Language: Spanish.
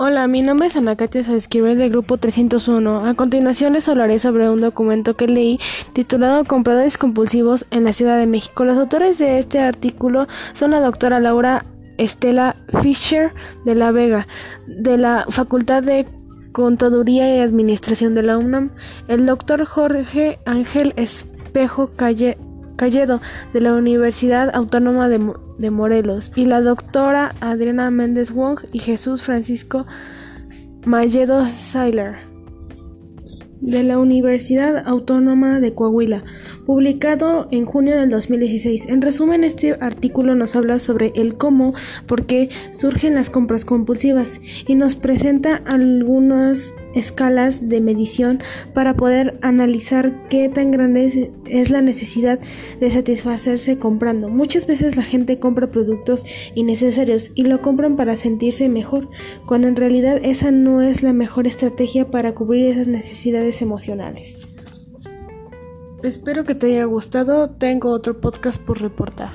Hola, mi nombre es Ana Katia del grupo 301. A continuación les hablaré sobre un documento que leí titulado Compradores compulsivos en la Ciudad de México. Los autores de este artículo son la doctora Laura Estela Fischer de la Vega, de la Facultad de Contaduría y Administración de la UNAM, el doctor Jorge Ángel Espejo Calle Calledo de la Universidad Autónoma de, Morelos y la doctora Adriana Méndez Wong y Jesús Francisco Malledo Sailer de la Universidad Autónoma de Coahuila, publicado en junio del 2016. En resumen, este artículo nos habla sobre el cómo, por qué surgen las compras compulsivas y nos presenta algunas escalas de medición para poder analizar qué tan grande es la necesidad de satisfacerse comprando. Muchas veces la gente compra productos innecesarios y lo compran para sentirse mejor, cuando en realidad esa no es la mejor estrategia para cubrir esas necesidades emocionales. Espero que te haya gustado. Tengo otro podcast por reportar.